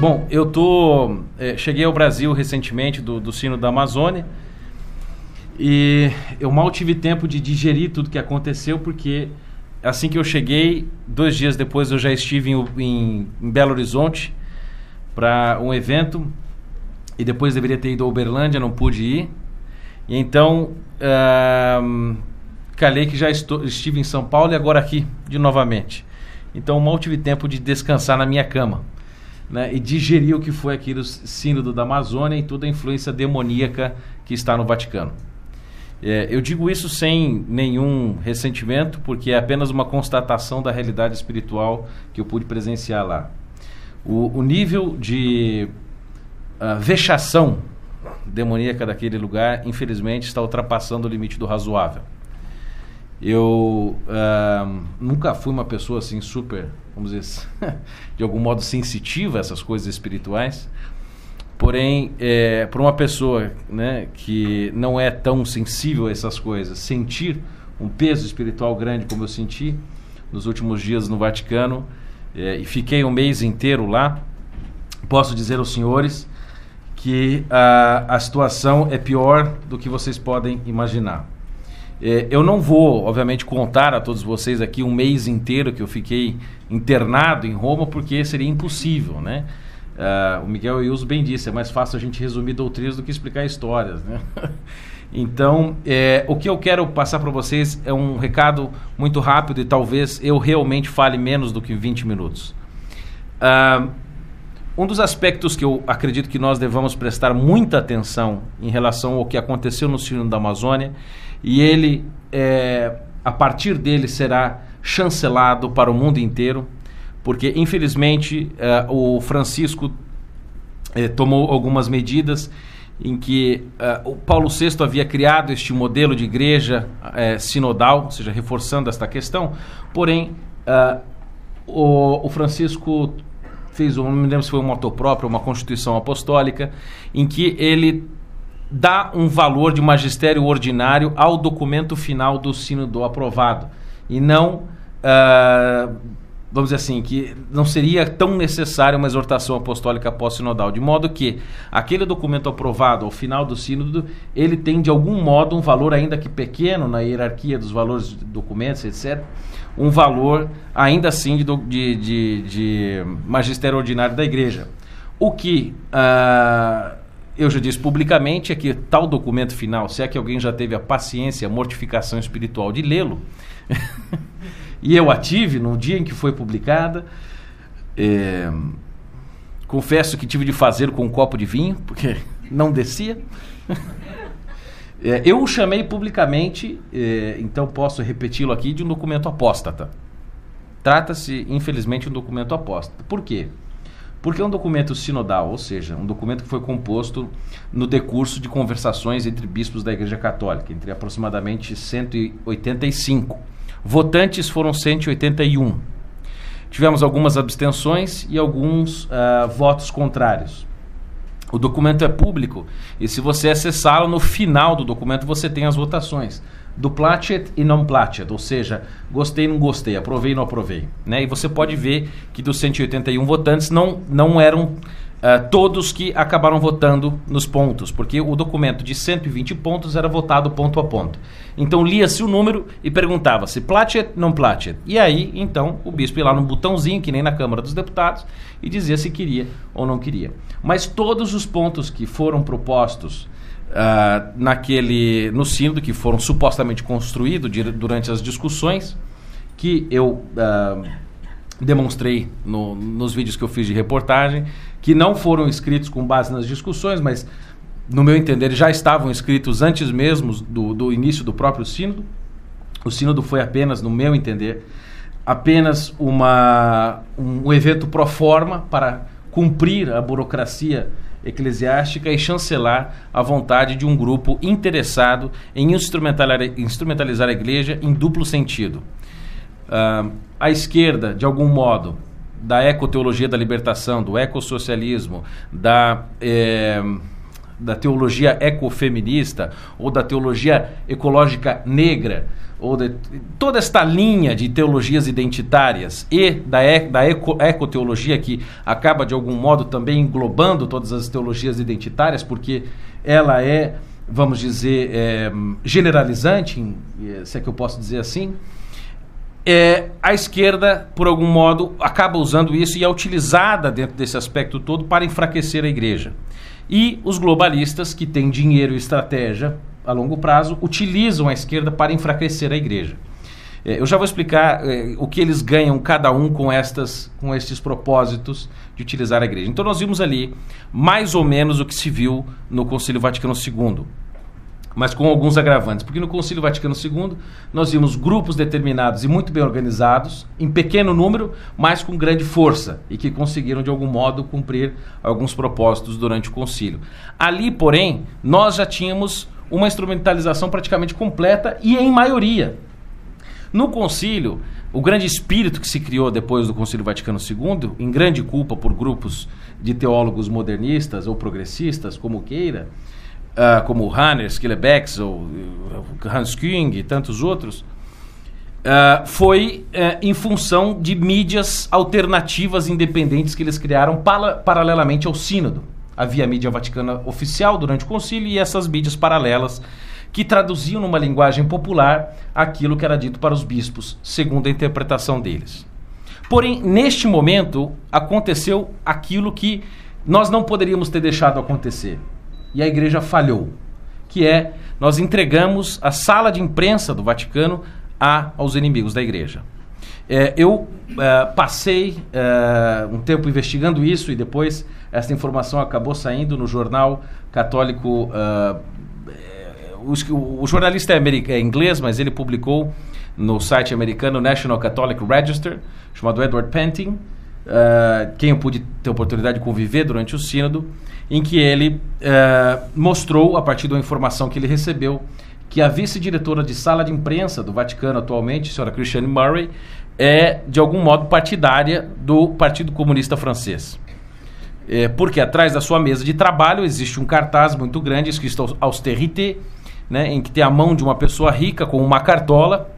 Bom, eu tô. É, cheguei ao Brasil recentemente do, do Sino da Amazônia. E eu mal tive tempo de digerir tudo que aconteceu, porque assim que eu cheguei, dois dias depois eu já estive em, em, em Belo Horizonte para um evento. E depois deveria ter ido a Uberlândia, não pude ir. E então, uh, calhei que já estou, estive em São Paulo e agora aqui de novamente. Então mal tive tempo de descansar na minha cama né, e digerir o que foi aquele sínodo da Amazônia e toda a influência demoníaca que está no Vaticano. É, eu digo isso sem nenhum ressentimento, porque é apenas uma constatação da realidade espiritual que eu pude presenciar lá. O, o nível de uh, vexação demoníaca daquele lugar, infelizmente, está ultrapassando o limite do razoável. Eu uh, nunca fui uma pessoa assim super, vamos dizer, de algum modo sensitiva a essas coisas espirituais. Porém, é, para uma pessoa né, que não é tão sensível a essas coisas, sentir um peso espiritual grande como eu senti nos últimos dias no Vaticano, é, e fiquei um mês inteiro lá, posso dizer aos senhores que a, a situação é pior do que vocês podem imaginar. É, eu não vou, obviamente, contar a todos vocês aqui um mês inteiro que eu fiquei internado em Roma, porque seria impossível, né? Uh, o Miguel Iuso bem disse, é mais fácil a gente resumir doutrinas do que explicar histórias, né? então, é, o que eu quero passar para vocês é um recado muito rápido e talvez eu realmente fale menos do que 20 minutos. Uh, um dos aspectos que eu acredito que nós devamos prestar muita atenção em relação ao que aconteceu no Sino da Amazônia e ele, é, a partir dele, será chancelado para o mundo inteiro, porque infelizmente é, o Francisco é, tomou algumas medidas em que é, o Paulo VI havia criado este modelo de igreja sinodal, ou seja, reforçando esta questão, porém o, o Francisco fez, não me lembro se foi um moto próprio, uma constituição apostólica, em que ele dá um valor de magistério ordinário ao documento final do sínodo aprovado e não uh, vamos dizer assim, que não seria tão necessária uma exortação apostólica pós-sinodal, de modo que aquele documento aprovado ao final do sínodo, ele tem de algum modo um valor ainda que pequeno na hierarquia dos valores de documentos, etc., um valor ainda assim de, de, de, de magistério ordinário da igreja. O que uh, eu já disse publicamente é que tal documento final, se é que alguém já teve a paciência, a mortificação espiritual de lê-lo, e eu a tive no dia em que foi publicada, é, confesso que tive de fazer com um copo de vinho, porque não descia. é, eu o chamei publicamente, é, então posso repeti-lo aqui, de um documento apóstata. Trata-se, infelizmente, de um documento apóstata. Por quê? Porque é um documento sinodal, ou seja, um documento que foi composto no decurso de conversações entre bispos da Igreja Católica, entre aproximadamente 185. Votantes foram 181. Tivemos algumas abstenções e alguns uh, votos contrários. O documento é público e se você acessá-lo, no final do documento você tem as votações do placet e não placet, ou seja, gostei, não gostei, aprovei, não aprovei. Né? E você pode ver que dos 181 votantes não, não eram uh, todos que acabaram votando nos pontos, porque o documento de 120 pontos era votado ponto a ponto. Então lia-se o número e perguntava-se placet, não placet. E aí, então, o bispo ia lá no botãozinho, que nem na Câmara dos Deputados, e dizia se queria ou não queria. Mas todos os pontos que foram propostos uh, naquele no sínodo que foram supostamente construídos durante as discussões que eu uh, demonstrei no, nos vídeos que eu fiz de reportagem, que não foram escritos com base nas discussões, mas no meu entender já estavam escritos antes mesmo do, do início do próprio sínodo. O sínodo foi apenas, no meu entender, apenas uma, um, evento pro forma para cumprir a burocracia eclesiástica e chancelar a vontade de um grupo interessado em instrumentalizar a igreja em duplo sentido. Uh, a esquerda, de algum modo, da ecoteologia da libertação, do ecossocialismo, da, eh, da teologia ecofeminista ou da teologia ecológica negra ou de toda esta linha de teologias identitárias e da, e, da eco, ecoteologia que acaba de algum modo também englobando todas as teologias identitárias, porque ela é, vamos dizer, é, generalizante, se é que eu posso dizer assim. É, a esquerda, por algum modo, acaba usando isso e é utilizada dentro desse aspecto todo para enfraquecer a igreja. E os globalistas, que têm dinheiro e estratégia a longo prazo, utilizam a esquerda para enfraquecer a igreja. É, eu já vou explicar é, o que eles ganham cada um com, estas, com estes propósitos de utilizar a igreja. Então nós vimos ali mais ou menos o que se viu no Concílio Vaticano II, mas com alguns agravantes, porque no Concílio Vaticano II nós vimos grupos determinados e muito bem organizados, em pequeno número, mas com grande força e que conseguiram de algum modo cumprir alguns propósitos durante o concílio. Ali, porém, nós já tínhamos uma instrumentalização praticamente completa e em maioria. No concílio, o grande espírito que se criou depois do Concílio Vaticano II, em grande culpa por grupos de teólogos modernistas ou progressistas, como queira, uh, como Hannes, Killebeck, ou uh, Hans Küng e tantos outros, uh, foi uh, em função de mídias alternativas independentes que eles criaram paralelamente ao Sínodo havia a mídia vaticana oficial durante o concílio e essas mídias paralelas que traduziam numa linguagem popular aquilo que era dito para os bispos, segundo a interpretação deles. Porém, neste momento, aconteceu aquilo que nós não poderíamos ter deixado acontecer. E a igreja falhou, que é nós entregamos a sala de imprensa do Vaticano a, aos inimigos da igreja. É, eu é, passei é, um tempo investigando isso e depois essa informação acabou saindo no jornal católico. Uh, o, o, jornalista é, é, inglês, mas ele publicou no site americano National Catholic Register, chamado Edward Penting, uh, quem eu pude ter oportunidade de conviver durante o sínodo, em que ele uh, mostrou, a partir da informação que ele recebeu, que a vice-diretora de sala de imprensa do Vaticano atualmente, a senhora Christiane Murray, é de algum modo partidária do Partido Comunista Francês. É, porque atrás da sua mesa de trabalho existe um cartaz muito grande escrito austerité, né, em que tem a mão de uma pessoa rica com uma cartola,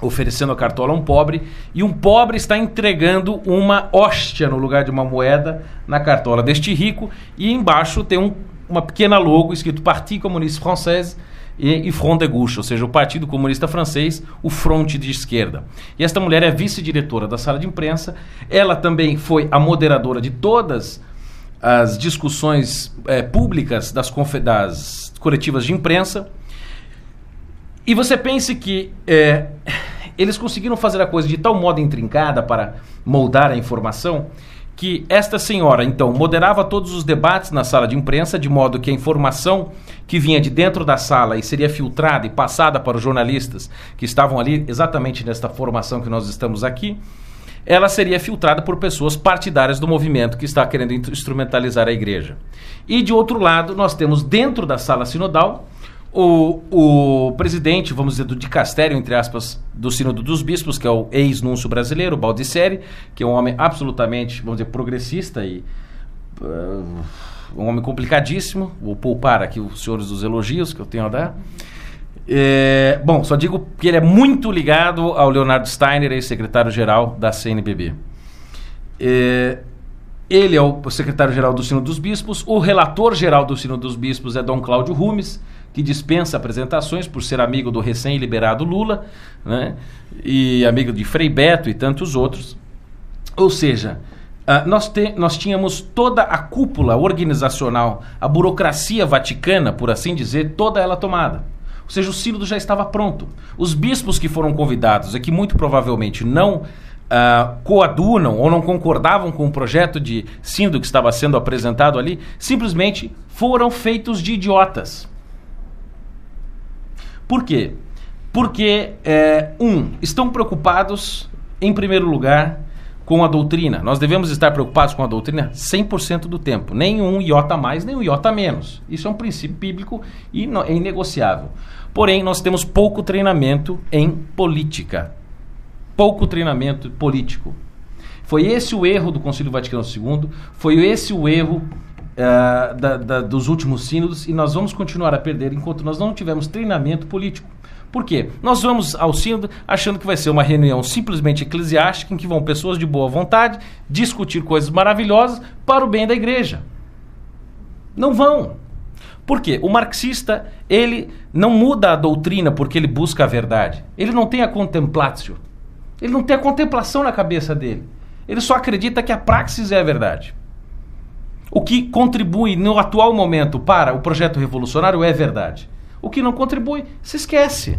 oferecendo a cartola a um pobre, e um pobre está entregando uma hóstia no lugar de uma moeda na cartola deste rico, e embaixo tem um, uma pequena logo escrito Parti Communiste Français e, e Front de Gauche, ou seja, o Partido Comunista Francês, o fronte de esquerda. E esta mulher é vice-diretora da sala de imprensa, ela também foi a moderadora de todas as discussões é, públicas das, das, coletivas de imprensa. E você pense que é, eles conseguiram fazer a coisa de tal modo intrincada para moldar a informação que esta senhora, então, moderava todos os debates na sala de imprensa, de modo que a informação que vinha de dentro da sala e seria filtrada e passada para os jornalistas que estavam ali exatamente nesta formação que nós estamos aqui, ela seria filtrada por pessoas partidárias do movimento que está querendo instrumentalizar a igreja. E de outro lado, nós temos dentro da sala sinodal o, o presidente, vamos dizer, do dicastério, entre aspas, do Sínodo dos Bispos, que é o ex-núncio brasileiro, Baldisseri, que é um homem absolutamente, vamos dizer, progressista e uh, um homem complicadíssimo. Vou poupar aqui os senhores dos elogios que eu tenho a dar. É, bom, só digo que ele é muito ligado ao Leonardo Steiner, ex-secretário-geral da CNBB. É, ele é o secretário-geral do Sino dos Bispos. O relator-geral do Sino dos Bispos é Dom Cláudio Rumes, que dispensa apresentações por ser amigo do recém-liberado Lula, né? e amigo de Frei Beto e tantos outros. Ou seja, uh, nós, te, nós tínhamos toda a cúpula organizacional, a burocracia vaticana, por assim dizer, toda ela tomada. Ou seja, o sínodo já estava pronto. Os bispos que foram convidados e que muito provavelmente não uh, coadunam ou não concordavam com o projeto de sínodo que estava sendo apresentado ali, simplesmente foram feitos de idiotas. Por quê? Porque, é, um, estão preocupados, em primeiro lugar, com a doutrina. Nós devemos estar preocupados com a doutrina 100% do tempo. Nem um iota mais, nem um iota menos. Isso é um princípio bíblico e é inegociável. Porém, nós temos pouco treinamento em política. Pouco treinamento político. Foi esse o erro do Concílio Vaticano II, foi esse o erro uh, da, da, dos últimos sínodos e nós vamos continuar a perder enquanto nós não tivermos treinamento político. Por quê? Nós vamos ao sínodo achando que vai ser uma reunião simplesmente eclesiástica em que vão pessoas de boa vontade discutir coisas maravilhosas para o bem da igreja. Não vão. Por quê? O marxista, ele não muda a doutrina porque ele busca a verdade. Ele não tem a contemplatio. Ele não tem a contemplação na cabeça dele. Ele só acredita que a praxis é a verdade. O que contribui no atual momento para o projeto revolucionário é verdade. O que não contribui, se esquece.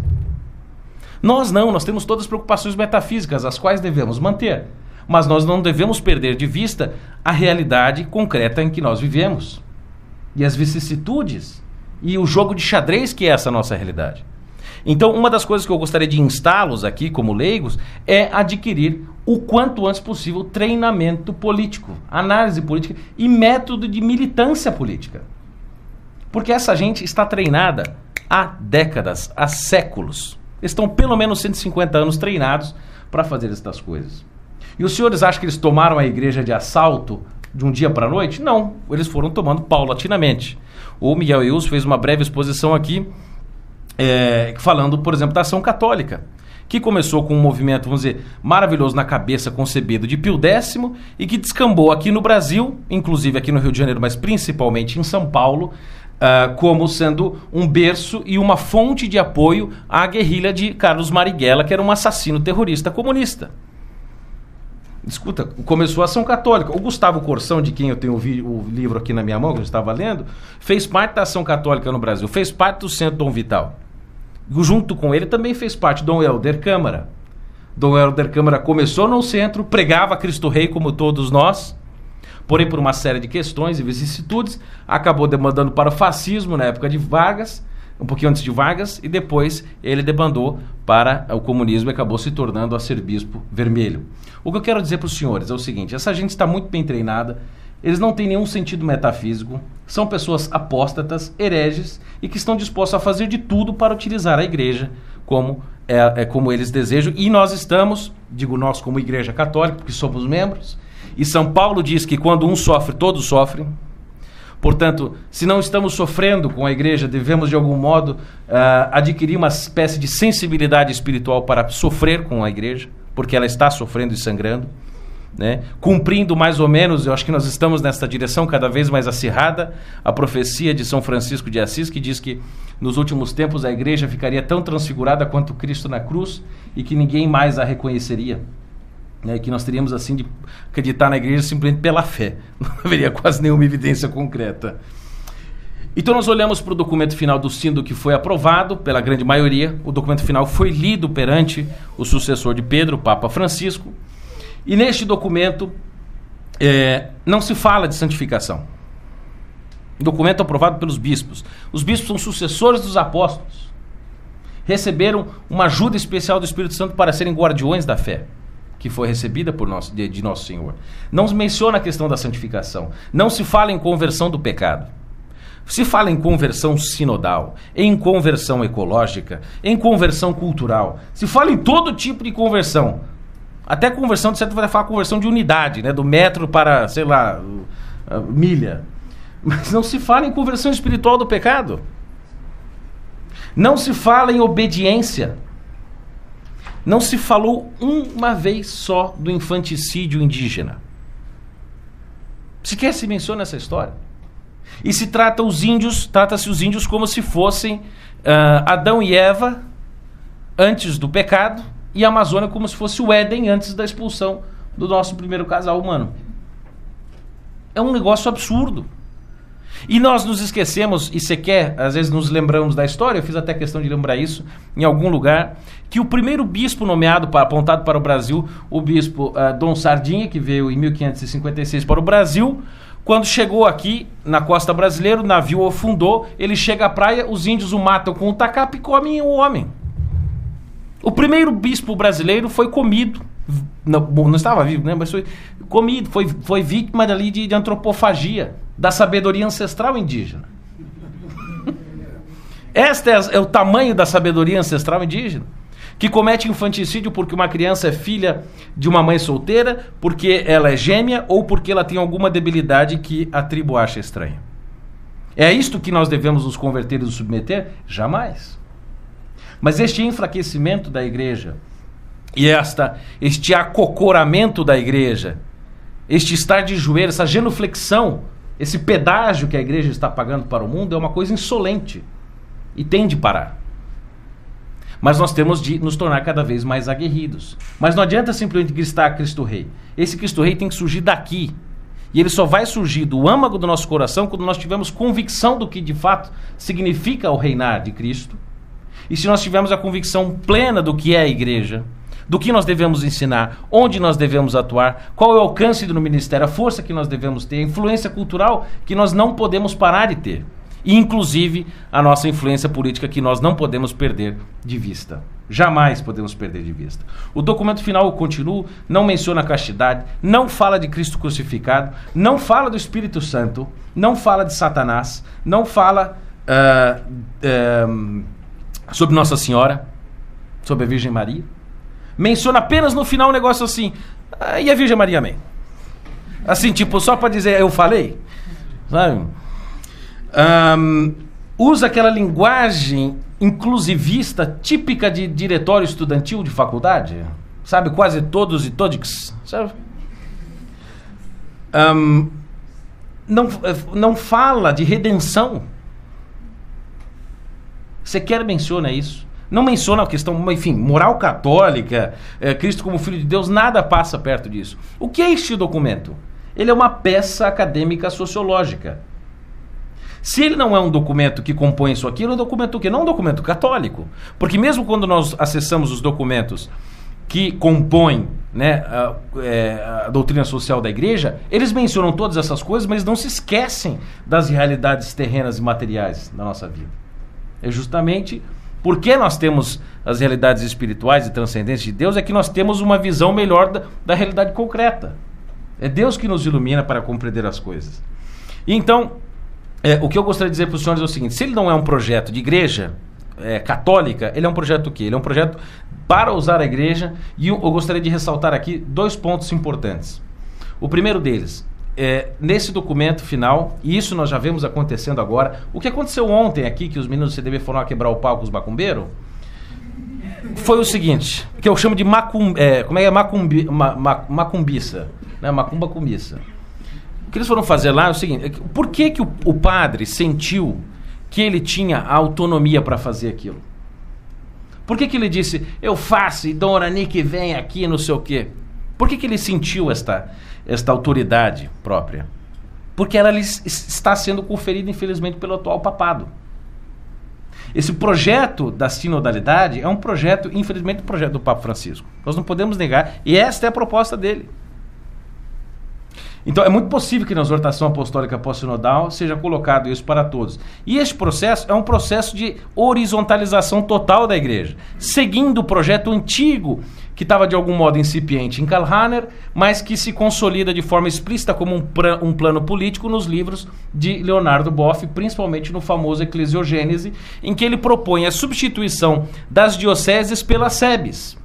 Nós não, nós temos todas as preocupações metafísicas, as quais devemos manter. Mas nós não devemos perder de vista a realidade concreta em que nós vivemos. E as vicissitudes e o jogo de xadrez que é essa nossa realidade. Então, uma das coisas que eu gostaria de instá-los aqui como leigos é adquirir o quanto antes possível treinamento político, análise política e método de militância política. Porque essa gente está treinada há décadas, há séculos. Estão pelo menos 150 anos treinados para fazer estas coisas. E os senhores acham que eles tomaram a igreja de assalto de um dia para a noite? Não, eles foram tomando paulatinamente. O Miguel Eus fez uma breve exposição aqui é, falando, por exemplo, da ação católica, que começou com um movimento, vamos dizer, maravilhoso na cabeça, concebido de Pio X e que descambou aqui no Brasil, inclusive aqui no Rio de Janeiro, mas principalmente em São Paulo, uh, como sendo um berço e uma fonte de apoio à guerrilha de Carlos Marighella, que era um assassino terrorista comunista. Escuta, começou a ação católica. O Gustavo Corsão, de quem eu tenho o, livro aqui na minha mão, que eu estava lendo, fez parte da ação católica no Brasil, fez parte do Centro Dom Vital. Junto com ele também fez parte Dom Helder Câmara. Dom Helder Câmara começou no centro, pregava Cristo Rei como todos nós, porém por uma série de questões e vicissitudes, acabou demandando para o fascismo na época de Vargas, um pouquinho antes de Vargas, e depois ele debandou para o comunismo e acabou se tornando arcebispo vermelho. O que eu quero dizer para os senhores é o seguinte: essa gente está muito bem treinada, eles não têm nenhum sentido metafísico, são pessoas apóstatas, hereges e que estão dispostos a fazer de tudo para utilizar a igreja como, é, é como eles desejam. E nós estamos, digo nós como igreja católica, porque somos membros, e São Paulo diz que quando um sofre, todos sofrem. Portanto, se não estamos sofrendo com a igreja, devemos de algum modo uh, adquirir uma espécie de sensibilidade espiritual para sofrer com a igreja, porque ela está sofrendo e sangrando. Né? Cumprindo mais ou menos, eu acho que nós estamos nesta direção cada vez mais acirrada, a profecia de São Francisco de Assis, que diz que nos últimos tempos a igreja ficaria tão transfigurada quanto Cristo na cruz e que ninguém mais a reconheceria né, que nós teríamos assim de acreditar na igreja simplesmente pela fé. Não haveria quase nenhuma evidência concreta. Então nós olhamos para o documento final do sínodo que foi aprovado pela grande maioria. O documento final foi lido perante o sucessor de Pedro, Papa Francisco. E neste documento é, não se fala de santificação. Documento aprovado pelos bispos. Os bispos são sucessores dos apóstolos. Receberam uma ajuda especial do Espírito Santo para serem guardiões da fé que foi recebida por nosso, de, de Nosso Senhor. Não se menciona a questão da santificação. Não se fala em conversão do pecado. Se fala em conversão sinodal, em conversão ecológica, em conversão cultural, se fala em todo tipo de conversão. Até conversão, de certo vai falar conversão de unidade, né? do metro para, sei lá, milha. Mas não se fala em conversão espiritual do pecado. Não se fala em obediência. Não se falou uma vez só do infanticídio indígena. Sequer se menciona essa história. E se trata os índios, trata-se os índios como se fossem uh, Adão e Eva antes do pecado e a Amazônia como se fosse o Éden antes da expulsão do nosso primeiro casal humano. É um negócio absurdo. E nós nos esquecemos, e sequer, às vezes nos lembramos da história, eu fiz até questão de lembrar isso em algum lugar, que o primeiro bispo nomeado, para, apontado para o Brasil, o bispo uh, Dom Sardinha, que veio em 1556 para o Brasil, quando chegou aqui na costa brasileira, o navio afundou, ele chega à praia, os índios o matam com o tacape e comem o homem. O primeiro bispo brasileiro foi comido não, não, estava vivo, né? Mas foi comido, foi, foi vítima ali de, de antropofagia da sabedoria ancestral indígena. Este é, é, o tamanho da sabedoria ancestral indígena. que comete infanticídio porque uma criança é filha de uma mãe solteira, porque ela é gêmea ou porque ela tem alguma debilidade que a tribo acha estranha. É isto que nós devemos nos converter e nos submeter? Jamais. Mas este enfraquecimento da igreja e esta, este acocoramento da igreja, este estar de joelho, essa genuflexão, esse pedágio que a igreja está pagando para o mundo é uma coisa insolente e tem de parar. Mas nós temos de nos tornar cada vez mais aguerridos. Mas não adianta simplesmente gritar Cristo Rei. Esse Cristo Rei tem que surgir daqui. E ele só vai surgir do âmago do nosso coração quando nós tivermos convicção do que de fato significa o reinar de Cristo. E se nós tivermos a convicção plena do que é a igreja, do que nós devemos ensinar, onde nós devemos atuar, qual é o alcance do ministério, a força que nós devemos ter, a influência cultural que nós não podemos parar de ter. E, inclusive, a nossa influência política que nós não podemos perder de vista. Jamais podemos perder de vista. O documento final, eu continuo, não menciona a castidade, não fala de Cristo crucificado, não fala do Espírito Santo, não fala de Satanás, não fala uh, uh, sobre Nossa Senhora, sobre a Virgem Maria menciona apenas no final um negócio assim. Ah, e a Virgem Maria, amém. Assim, tipo, só para dizer, eu falei. Sabe? Um, usa aquela linguagem inclusivista típica de diretório estudantil de faculdade. Sabe? Quase todos e todos. Sabe? Um, não, não fala de redenção. Sequer menciona isso. Não menciona a questão, enfim, moral católica, é, Cristo como Filho de Deus, nada passa perto disso. O que é este documento? Ele é uma peça acadêmica sociológica. Se ele não é um documento que compõe isso aqui, ele é um documento que não é um documento católico. Porque mesmo quando nós acessamos os documentos que compõem né, a, é, a, doutrina social da igreja, eles mencionam todas essas coisas, mas não se esquecem das realidades terrenas e materiais da nossa vida. É justamente porque nós temos as realidades espirituais e transcendentes de Deus, é que nós temos uma visão melhor da, da realidade concreta. É Deus que nos ilumina para compreender as coisas. Então, é, o que eu gostaria de dizer para os senhores é o seguinte: se ele não é um projeto de igreja é, católica, ele é um projeto o quê? Ele é um projeto para usar a igreja. E eu, eu gostaria de ressaltar aqui dois pontos importantes. O primeiro deles, é, nesse documento final, e isso nós já vemos acontecendo agora, o que aconteceu ontem aqui, que os meninos do CDB foram quebrar o pau com os macumbeiros, foi o seguinte, que eu chamo de macum, é, como é é macumbi, ma, ma, macumbiça, né? macumba cumbiça. O que eles foram fazer lá é o seguinte, é por que, que o, o padre sentiu que ele tinha a autonomia para fazer aquilo? Por que, que ele disse, eu faço e Dona Nick vem aqui, não sei o quê? Por que, que ele sentiu esta, esta autoridade própria? Porque ela está sendo conferida, infelizmente, pelo atual papado. Esse projeto da sinodalidade é um projeto, infelizmente, um projeto do Papa Francisco. Nós não podemos negar, e esta é a proposta dele. Então é muito possível que na exortação apostólica pós-sinodal seja colocado isso para todos. E este processo é um processo de horizontalização total da igreja, seguindo o projeto antigo que estava de algum modo incipiente em Karl Rahner, mas que se consolida de forma explícita como um, um plano político nos livros de Leonardo Boff, principalmente no famoso Eclesiogênese, em que ele propõe a substituição das dioceses pelas sebes.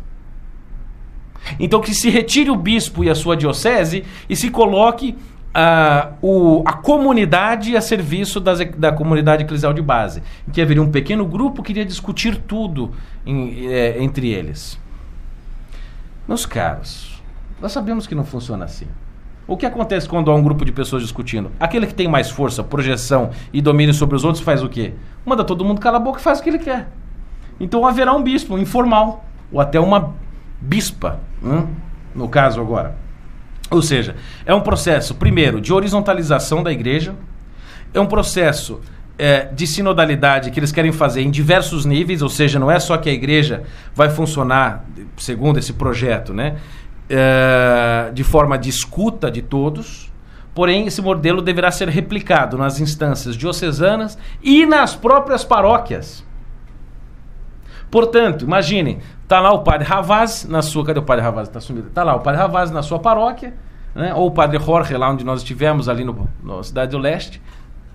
Então que se retire o bispo e a sua diocese e se coloque a, o, a comunidade a serviço das, da comunidade eclesial de base, em que haveria um pequeno grupo que iria discutir tudo em, é, entre eles. Meus caros, nós sabemos que não funciona assim. O que acontece quando há um grupo de pessoas discutindo? Aquele que tem mais força, projeção e domínio sobre os outros faz o quê? Manda todo mundo calar a boca e faz o que ele quer. Então haverá um bispo informal, ou até uma bispa, hum? no caso agora. Ou seja, é um processo, primeiro, de horizontalização da igreja, é um processo é, de sinodalidade que eles querem fazer em diversos níveis, ou seja, não é só que a igreja vai funcionar, segundo esse projeto, né, é, de forma de escuta de todos, porém esse modelo deverá ser replicado nas instâncias diocesanas e nas próprias paróquias. Portanto, imaginem, tá lá o padre Ravaz na sua, cadê o padre Ravaz? Tá sumido. Tá lá o padre Ravaz na sua paróquia, né? Ou o padre Jorge lá onde nós estivemos ali no, no Cidade do Leste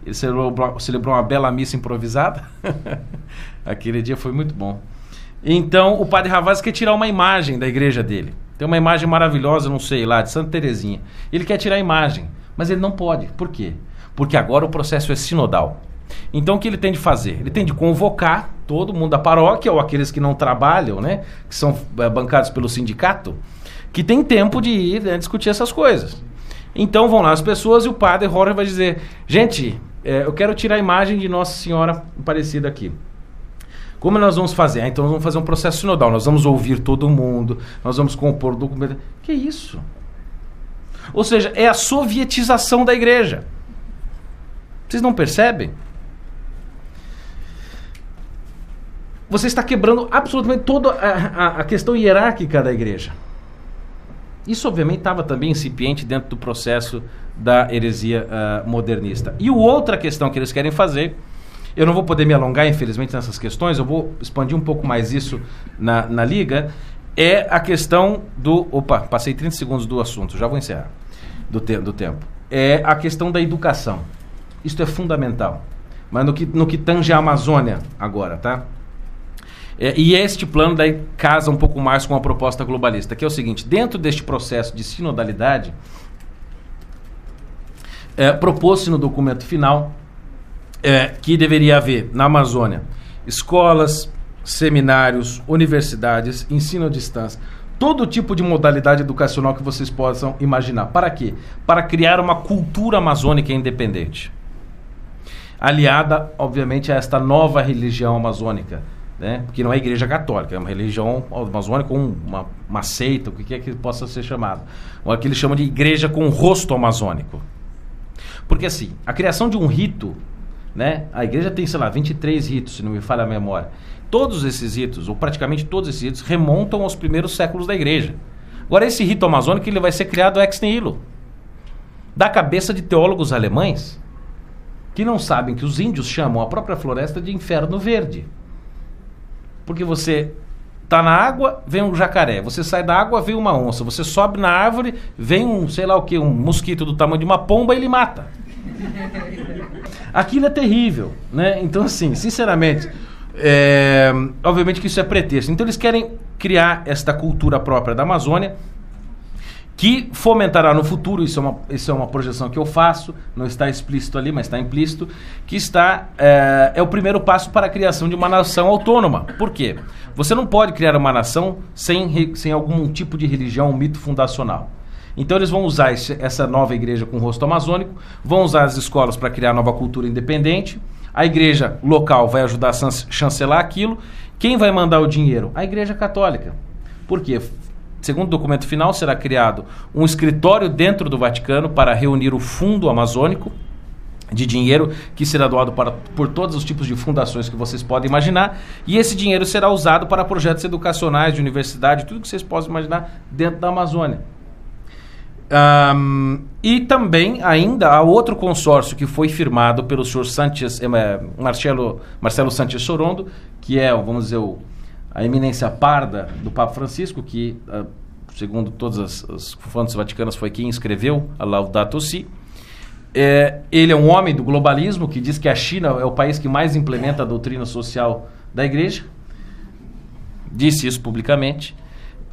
ele celebrou, celebrou uma bela missa improvisada. Aquele dia foi muito bom. Então o padre Ravaz quer tirar uma imagem da igreja dele. Tem uma imagem maravilhosa, não sei lá, de Santa Terezinha. Ele quer tirar a imagem, mas ele não pode. Por quê? Porque agora o processo é sinodal. Então o que ele tem de fazer? Ele tem de convocar todo mundo da paróquia ou aqueles que não trabalham, né, que são é, bancados pelo sindicato, que tem tempo de ir né, discutir essas coisas. Então vão lá as pessoas e o padre Roger vai dizer: gente, é, eu quero tirar a imagem de Nossa Senhora Aparecida aqui. Como nós vamos fazer? Ah, então nós vamos fazer um processo sinodal. Nós vamos ouvir todo mundo, nós vamos compor documento. Que isso? Ou seja, é a sovietização da igreja. Vocês não percebem? Você está quebrando absolutamente toda a, a, a questão hierárquica da igreja. Isso, obviamente, estava também incipiente dentro do processo da heresia uh, modernista. E outra questão que eles querem fazer, eu não vou poder me alongar, infelizmente, nessas questões, eu vou expandir um pouco mais isso na, na liga, é a questão do. Opa, passei 30 segundos do assunto, já vou encerrar do, te, do tempo. É a questão da educação. Isto é fundamental. Mas no que, no que tange a Amazônia agora, tá? É, e este plano daí casa um pouco mais com a proposta globalista, que é o seguinte: dentro deste processo de sinodalidade, é, propôs-se no documento final é, que deveria haver na Amazônia escolas, seminários, universidades, ensino à distância, todo tipo de modalidade educacional que vocês possam imaginar. Para quê? Para criar uma cultura amazônica independente. Aliada, obviamente, a esta nova religião amazônica né? Porque não é igreja católica, é uma religião amazônica, um, uma, uma seita, o que quer que possa ser chamado. O que eles chamam de igreja com rosto amazônico. Porque assim, a criação de um rito, né? A igreja tem, sei lá, 23 ritos, se não me falha a memória. Todos esses ritos, ou praticamente todos esses ritos, remontam aos primeiros séculos da igreja. Agora, esse rito amazônico ele vai ser criado ex nihilo. Da cabeça de teólogos alemães que não sabem que os índios chamam a própria floresta de inferno verde. Porque você tá na água, vem um jacaré. Você sai da água, vem uma onça. Você sobe na árvore, vem um, sei lá o que, um mosquito do tamanho de uma pomba e ele mata. Aquilo é terrível, né? Então, assim, sinceramente, é, obviamente que isso é pretexto. Então, eles querem criar esta cultura própria da Amazônia que fomentará no futuro, isso é, uma, isso é uma projeção que eu faço, não está explícito ali, mas está implícito, que está é, é o primeiro passo para a criação de uma nação autônoma. Por quê? Você não pode criar uma nação sem, sem algum tipo de religião, um mito fundacional. Então eles vão usar esse, essa nova igreja com rosto amazônico, vão usar as escolas para criar nova cultura independente, a igreja local vai ajudar a chancelar aquilo. Quem vai mandar o dinheiro? A igreja católica. Por quê? Segundo o documento final, será criado um escritório dentro do Vaticano para reunir o fundo amazônico de dinheiro que será doado para, por todos os tipos de fundações que vocês podem imaginar. E esse dinheiro será usado para projetos educacionais, de universidade, tudo que vocês possam imaginar dentro da Amazônia. Um, e também ainda há outro consórcio que foi firmado pelo senhor Sanchez, eh, Marcelo, Marcelo Sanchez Sorondo, que é, vamos dizer, o a eminência parda do Papa Francisco, que, uh, segundo todas as, as fontes vaticanas, foi quem escreveu a Laudato Si. É, ele é um homem do globalismo que diz que a China é o país que mais implementa a doutrina social da igreja. Disse isso publicamente.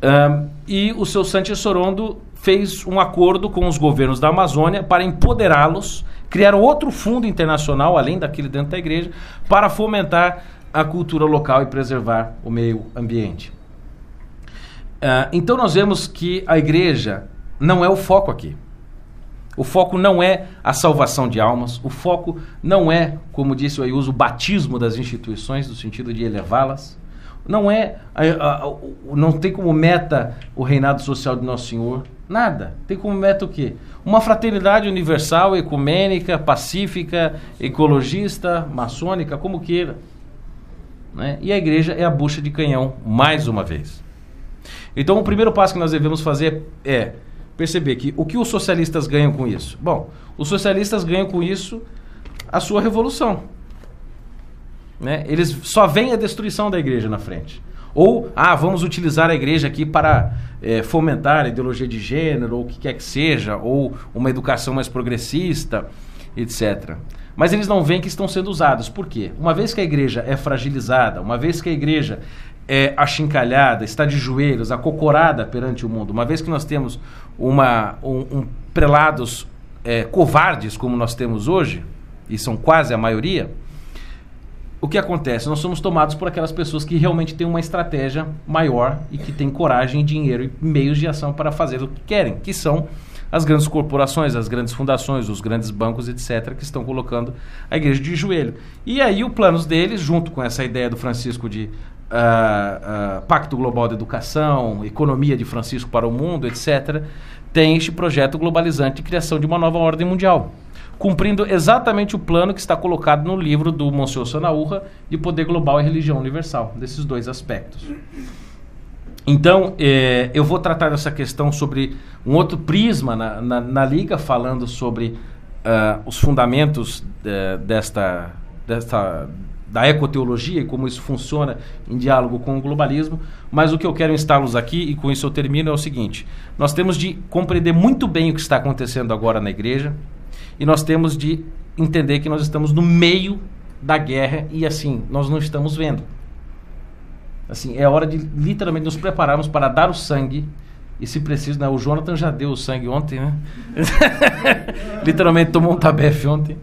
Um, e o seu Sanchez Sorondo fez um acordo com os governos da Amazônia para empoderá-los, criar outro fundo internacional, além daquele dentro da igreja, para fomentar a cultura local e preservar o meio ambiente. Uh, então nós vemos que a igreja não é o foco aqui. O foco não é a salvação de almas, o foco não é, como disse o Ayuso, o batismo das instituições, no sentido de elevá-las. Não é, não tem como meta o reinado social de Nosso Senhor, nada. Tem como meta o quê? Uma fraternidade universal, ecumênica, pacífica, ecologista, maçônica, como queira. Né? E a igreja é a bucha de canhão, mais uma vez. Então, o primeiro passo que nós devemos fazer é perceber que o que os socialistas ganham com isso? Bom, os socialistas ganham com isso a sua revolução. Né? Eles só veem a destruição da igreja na frente. Ou, ah, vamos utilizar a igreja aqui para é, fomentar a ideologia de gênero, ou o que quer que seja, ou uma educação mais progressista, etc. Mas eles não veem que estão sendo usados. Por quê? Uma vez que a igreja é fragilizada, uma vez que a igreja é, achincalhada, está de joelhos, acocorada perante o mundo, uma vez que nós temos uma, um, um prelados é, covardes como nós temos hoje, e são quase a maioria, o que acontece? Nós somos tomados por aquelas pessoas que realmente têm uma estratégia maior e que têm coragem, dinheiro e meios de ação para fazer o que querem, que são as grandes corporações, as grandes fundações, os grandes bancos, etc., que estão colocando a igreja de joelho. E aí o plano deles, junto com essa ideia do Francisco de uh, uh, Pacto Global de Educação, Economia de Francisco para o Mundo, etc., tem este projeto globalizante de criação de uma nova ordem mundial cumprindo exatamente o plano que está colocado no livro do Monsieur Sanaúra de Poder Global e Religião Universal, desses dois aspectos. Então, eh, eu vou tratar dessa questão sobre um outro prisma na, na, na Liga, falando sobre uh, os fundamentos de, desta, desta, da ecoteologia e como isso funciona em diálogo com o globalismo. Mas o que eu quero instar-los aqui, e com isso eu termino, é o seguinte: nós temos de compreender muito bem o que está acontecendo agora na igreja, e nós temos de entender que nós estamos no meio da guerra e assim, nós não estamos vendo. Assim, é hora de literalmente nos prepararmos para dar o sangue. E se preciso, né? O Jonathan já deu o sangue ontem, né? literalmente tomou um tabefe ontem.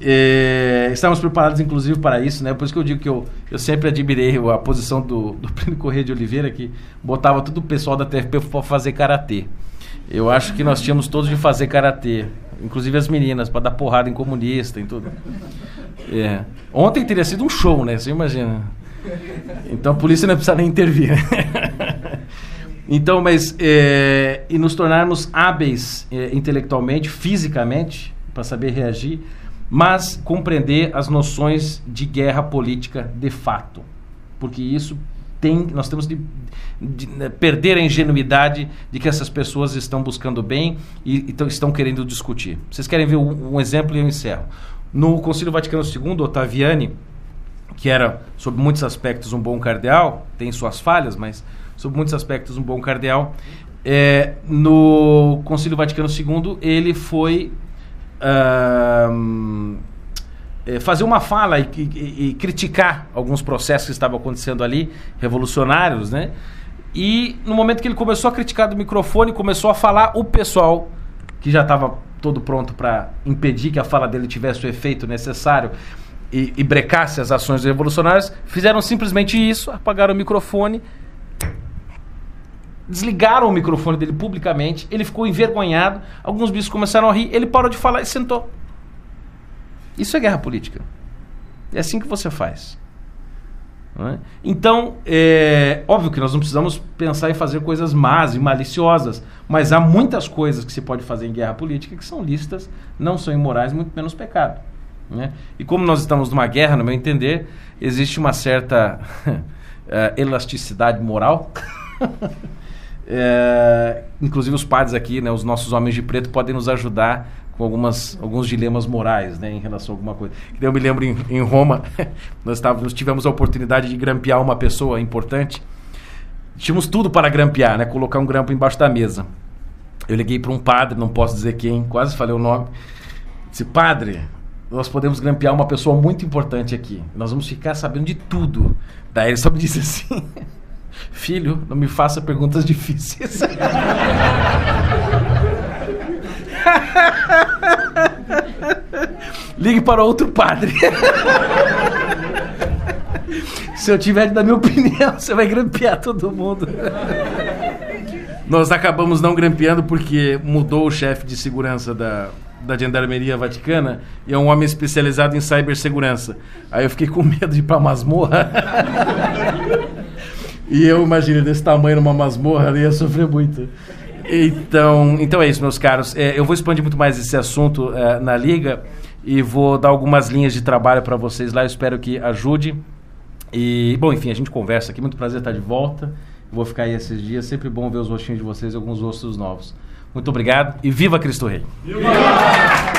É, estamos preparados, inclusive, para isso, né? Por isso que eu digo que eu, eu sempre admirei a posição do, do Plínio Corrêa de Oliveira, que botava todo o pessoal da TFP para fazer karatê. Eu acho que nós tínhamos todos de fazer karatê inclusive as meninas, para dar porrada em comunista e tudo. É. Ontem teria sido um show, né? Você imagina. Então a polícia não precisa nem intervir. então, mas. É, e nos tornarmos hábeis é, intelectualmente, fisicamente, para saber reagir, mas compreender as noções de guerra política de fato. Porque isso tem, nós temos de, de, de né, perder a ingenuidade de que essas pessoas estão buscando bem e, e estão querendo discutir. Vocês querem ver um, um exemplo e eu encerro. No Concílio Vaticano II, Ottaviani, que era, sob muitos aspectos, um bom cardeal, tem suas falhas, mas sob muitos aspectos, um bom cardeal, é, no Concílio Vaticano II, ele foi. Uh, fazer uma fala e, e, e, criticar alguns processos que estavam acontecendo ali, revolucionários, né? E no momento que ele começou a criticar do microfone, começou a falar, o pessoal que já estava todo pronto para impedir que a fala dele tivesse o efeito necessário e, e brecasse as ações revolucionárias, fizeram simplesmente isso, apagaram o microfone, desligaram o microfone dele publicamente, ele ficou envergonhado, alguns bichos começaram a rir, ele parou de falar e sentou. Isso é guerra política. É assim que você faz. É? Então, é óbvio que nós não precisamos pensar em fazer coisas más e maliciosas, mas há muitas coisas que se pode fazer em guerra política que são listas, não são imorais, muito menos pecado. Né? E como nós estamos numa guerra, no meu entender, existe uma certa é, elasticidade moral. é, inclusive os padres aqui, né, os nossos homens de preto, podem nos ajudar com algumas, alguns dilemas morais né, em relação a alguma coisa. Eu me lembro em, em Roma, nós, tivemos a oportunidade de grampear uma pessoa importante. Tínhamos tudo para grampear, né, colocar um grampo embaixo da mesa. Eu liguei para um padre, não posso dizer quem, quase falei o nome. Disse, padre, nós podemos grampear uma pessoa muito importante aqui. Nós vamos ficar sabendo de tudo. Daí ele só me disse assim: Filho, não me faça perguntas difíceis. Ligue para outro padre. Se eu tiver de dar minha opinião, você vai grampear todo mundo. Nós acabamos não grampeando porque mudou o chefe de segurança da, da Gendarmeria Vaticana e é um homem especializado em cibersegurança. Aí eu fiquei com medo de ir pra masmorra. e eu imagino desse tamanho numa masmorra, eu ia sofrer muito. Então, então é isso, meus caros. É, eu vou expandir muito mais esse assunto é, na liga e vou dar algumas linhas de trabalho para vocês lá. Eu espero que ajude. E, bom, enfim, a gente conversa aqui. Muito prazer estar de volta. Vou ficar aí esses dias. Sempre bom ver os rostinhos de vocês e alguns rostos novos. Muito obrigado e viva Cristo Rei! Viva!